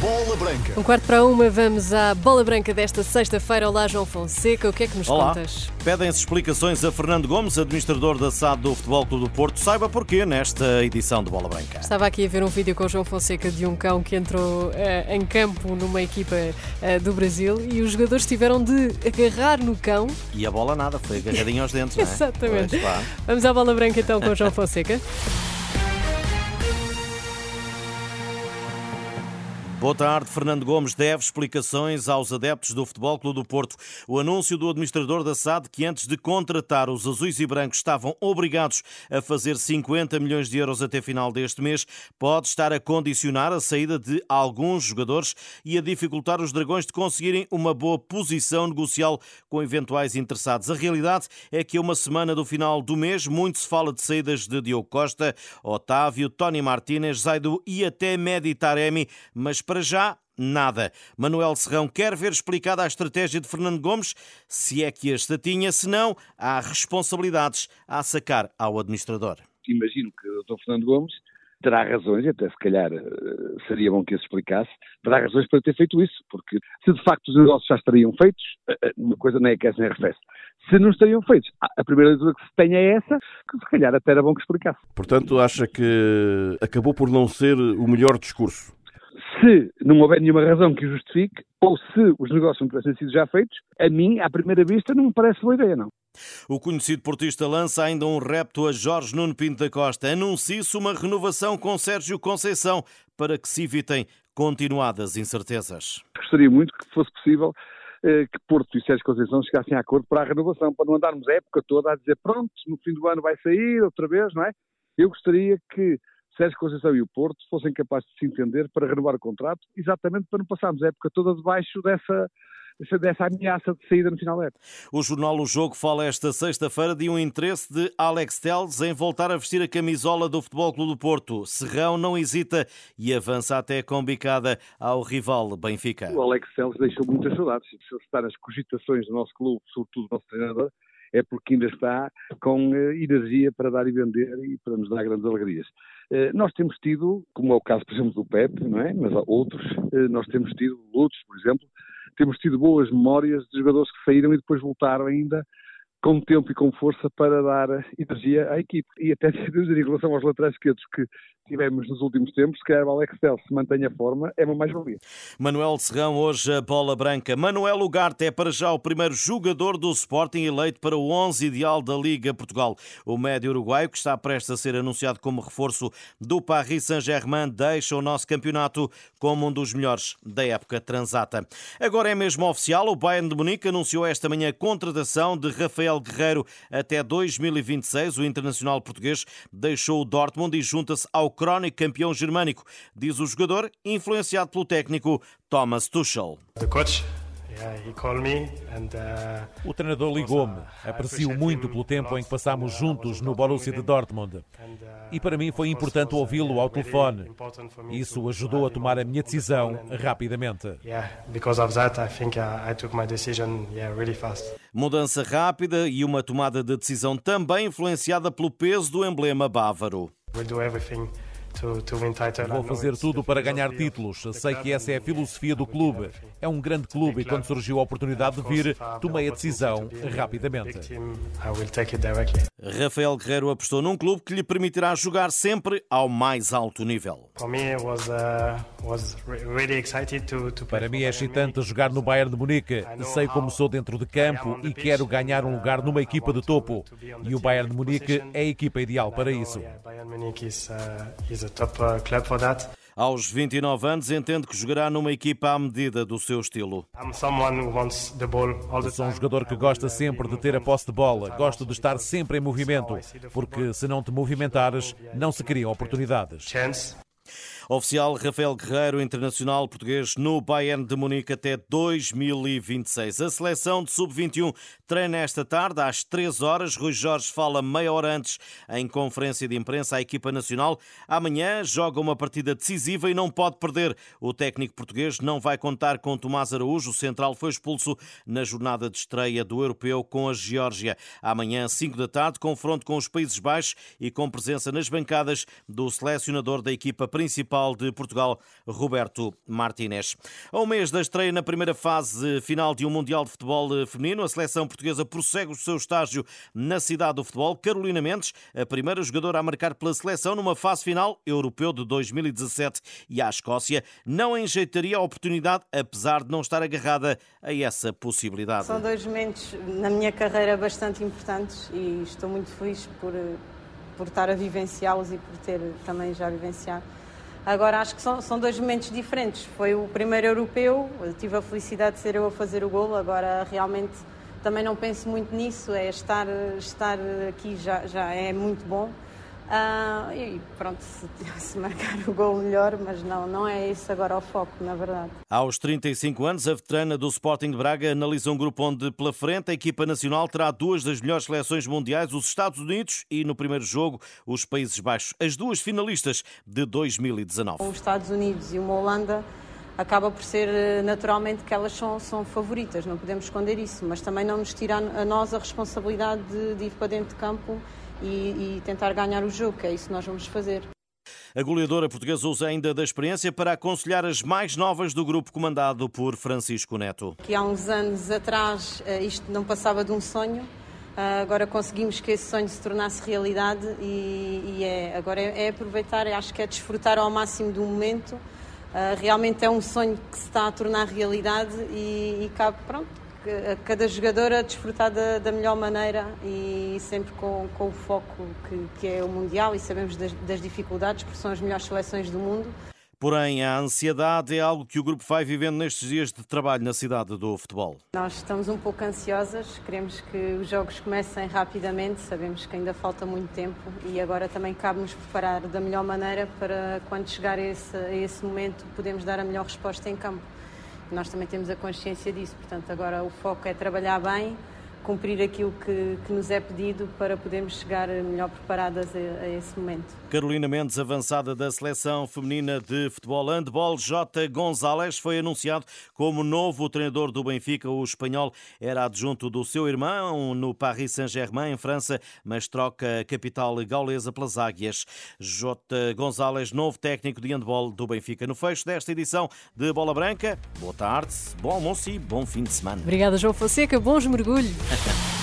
Bola Branca. Um quarto para uma, vamos à bola branca desta sexta-feira. Olá, João Fonseca, o que é que nos Olá. contas? Pedem-se explicações a Fernando Gomes, administrador da SAD do Futebol Clube do Porto. Saiba porquê nesta edição de Bola Branca. Estava aqui a ver um vídeo com o João Fonseca de um cão que entrou eh, em campo numa equipa eh, do Brasil e os jogadores tiveram de agarrar no cão. E a bola nada, foi agarradinha aos dentes, não é? Exatamente. Pois. Vamos à bola branca então com o João Fonseca. Boa tarde. Fernando Gomes deve explicações aos adeptos do Futebol Clube do Porto. O anúncio do administrador da SAD que antes de contratar os azuis e brancos estavam obrigados a fazer 50 milhões de euros até final deste mês pode estar a condicionar a saída de alguns jogadores e a dificultar os dragões de conseguirem uma boa posição negocial com eventuais interessados. A realidade é que a uma semana do final do mês muito se fala de saídas de Diogo Costa, Otávio, Tony Martínez, Zaidu e até Medi Taremi, mas para já nada. Manuel Serrão quer ver explicada a estratégia de Fernando Gomes, se é que esta tinha, se não, há responsabilidades a sacar ao administrador. imagino que o Dr. Fernando Gomes terá razões, e até se calhar eh, seria bom que ele explicasse, terá razões para ter feito isso, porque se de facto os negócios já estariam feitos, eh, eh, uma coisa nem aquece nem arrefece. Se não estariam feitos, a- a primeira leitura que se tem é essa, que se calhar até era bom que explicasse. Portanto, acha que acabou por não ser o melhor discurso? Se não houver nenhuma razão que o justifique, ou se os negócios não tivessem sido já feitos, a mim, à primeira vista, não me parece boa ideia, não. O conhecido portista lança ainda um repto a Jorge Nuno Pinto da Costa. Anuncia-se uma renovação com Sérgio Conceição para que se evitem continuadas incertezas. Gostaria muito que fosse possível eh, que Porto e Sérgio Conceição chegassem a acordo para a renovação, para não andarmos a época toda a dizer pronto, no fim do ano vai sair outra vez, não é? Eu gostaria que Sérgio Conceição e o Porto fossem capazes de se entender para renovar o contrato, exatamente para não passarmos a época toda debaixo dessa, dessa, ameaça de saída no final da época. O jornal O Jogo fala esta sexta-feira de um interesse de Alex Telles em voltar a vestir a camisola do Futebol Clube do Porto. Serrão não hesita e avança até com bicada ao rival Benfica. O Alex Celes deixou muitas saudades. Se está nas cogitações do nosso clube, sobretudo do nosso treinador, é porque ainda está com eh, energia para dar e vender e para nos dar grandes alegrias. Eh, nós temos tido, como é o caso, por exemplo, do Pepe, não é? Mas há outros, eh, nós temos tido, Lutz, por exemplo, temos tido boas memórias de jogadores que saíram e depois voltaram ainda com tempo e com força para dar energia à equipe. E até em relação aos laterais esquerdos que tivemos nos últimos tempos, calhar o Alex Telles se mantém a forma, é uma mais-valia. Manuel Serrão, hoje a bola branca. Manuel Ugarte é para já o primeiro jogador do Sporting eleito para o 11 ideal da Liga Portugal. O médio uruguaio, que está prestes a ser anunciado como reforço do Paris Saint-Germain, deixa o nosso campeonato como um dos melhores da época transata. Agora é mesmo oficial, o Bayern de Munique anunciou esta manhã a contratação de Rafael Guerreiro até 2026. O internacional português deixou o Dortmund e junta-se ao crónico campeão germânico, diz o jogador, influenciado pelo técnico Thomas Tuchel. The coach, yeah, he called me and uh, O treinador ligou-me. Aprecio muito pelo tempo em que passámos juntos no Borussia de Dortmund. E para mim foi importante ouvi-lo ao telefone. Isso ajudou a tomar a minha decisão rapidamente. yeah, because of that, I think uh, I took my decision yeah really fast. Mudança rápida e uma tomada de decisão também influenciada pelo peso do emblema bávaro. Vou fazer tudo para ganhar títulos. Sei que essa é a filosofia do clube. É um grande clube e quando surgiu a oportunidade de vir, tomei a decisão rapidamente. Big team, I will take it directly. Rafael Guerreiro apostou num clube que lhe permitirá jogar sempre ao mais alto nível. Uh, was re- really excited to to play Para mim é excitante jogar no Bayern de Munique. Sei como sou dentro de campo e quero ganhar um lugar numa equipa de topo. E o Bayern de Munique é a equipa ideal para isso. Top uh, club for that. Aos 29 anos, entende que jogará numa equipa à medida do seu estilo. Sou um jogador que gosta sempre de ter a posse de bola, gosto de estar sempre em movimento, porque se não te movimentares, não se criam oportunidades. Oficial Rafael Guerreiro, internacional português no Bayern de Munique até 2026. A seleção de sub-21 treina esta tarde às 3 horas. Rui Jorge fala meia hora antes em conferência de imprensa à equipa nacional. Amanhã joga uma partida decisiva e não pode perder. O técnico português não vai contar com Tomás Araújo. O central foi expulso na jornada de estreia do europeu com a Geórgia. Amanhã, 5 da tarde, confronto com os Países Baixos e com presença nas bancadas do selecionador da equipa principal de Portugal, Roberto Martínez. Ao mês da estreia na primeira fase final de um Mundial de Futebol Feminino, a seleção portuguesa prossegue o seu estágio na cidade do futebol. Carolina Mendes, a primeira jogadora a marcar pela seleção numa fase final europeu de 2017 e à Escócia, não enjeitaria a oportunidade, apesar de não estar agarrada a essa possibilidade. São dois momentos na minha carreira bastante importantes e estou muito feliz por, por estar a vivenciá-los e por ter também já vivenciado. Agora acho que são, são dois momentos diferentes. Foi o primeiro europeu, tive a felicidade de ser eu a fazer o golo, agora realmente também não penso muito nisso, é estar, estar aqui já, já é muito bom. Uh, e pronto, se, se, marcar o gol melhor, mas não, não é esse agora o foco, na verdade. Aos 35 anos, a veterana do Sporting de Braga analisa um grupo onde, pela frente, a equipa nacional terá duas das melhores seleções mundiais, os Estados Unidos e, no primeiro jogo, os Países Baixos, as duas finalistas de 2019. Os Estados Unidos e uma Holanda acaba por ser eh, naturalmente que elas são, são favoritas, não podemos esconder isso, mas também não nos tira a nós a responsabilidade de, de ir para dentro de campo e, e tentar ganhar o jogo, que é isso que nós vamos fazer. A goleadora portuguesa usa ainda da experiência para aconselhar as mais novas do grupo comandado por Francisco Neto. Que há uns anos atrás eh, isto não passava de um sonho, eh, agora conseguimos que esse sonho se tornasse realidade e, e é, agora é, é, aproveitar, acho que é desfrutar ao máximo do momento. Uh, realmente é um sonho que se está a tornar realidade e, e cabe, pronto, cada jogadora desfrutar da, da, melhor maneira e sempre com, com o foco que, que, é o Mundial e sabemos das, das dificuldades, porque são as melhores seleções do mundo. Porém, a ansiedade é algo que o grupo vai vivendo nestes dias de trabalho na cidade do futebol. Nós estamos um pouco ansiosas, queremos que os jogos comecem rapidamente, sabemos que ainda falta muito tempo e agora também cabe-nos preparar da melhor maneira para quando chegar a esse, a esse momento podermos dar a melhor resposta em campo. Nós também temos a consciência disso, portanto, agora o foco é trabalhar bem, cumprir aquilo que, que nos é pedido para podermos chegar melhor preparadas a, a, esse momento. Carolina Mendes, avançada da seleção feminina de futebol handball, J. Gonzalez, foi anunciado como novo treinador do Benfica. O espanhol era adjunto do seu irmão no Paris Saint-Germain, em França, mas troca a capital gaulesa pelas águias. J. Gonzalez, novo técnico de handball do Benfica. No fecho desta edição de Bola Branca, boa tarde, bom almoço e bom fim de semana. Obrigada, João Fonseca. Bons mergulhos. Ha ha ha.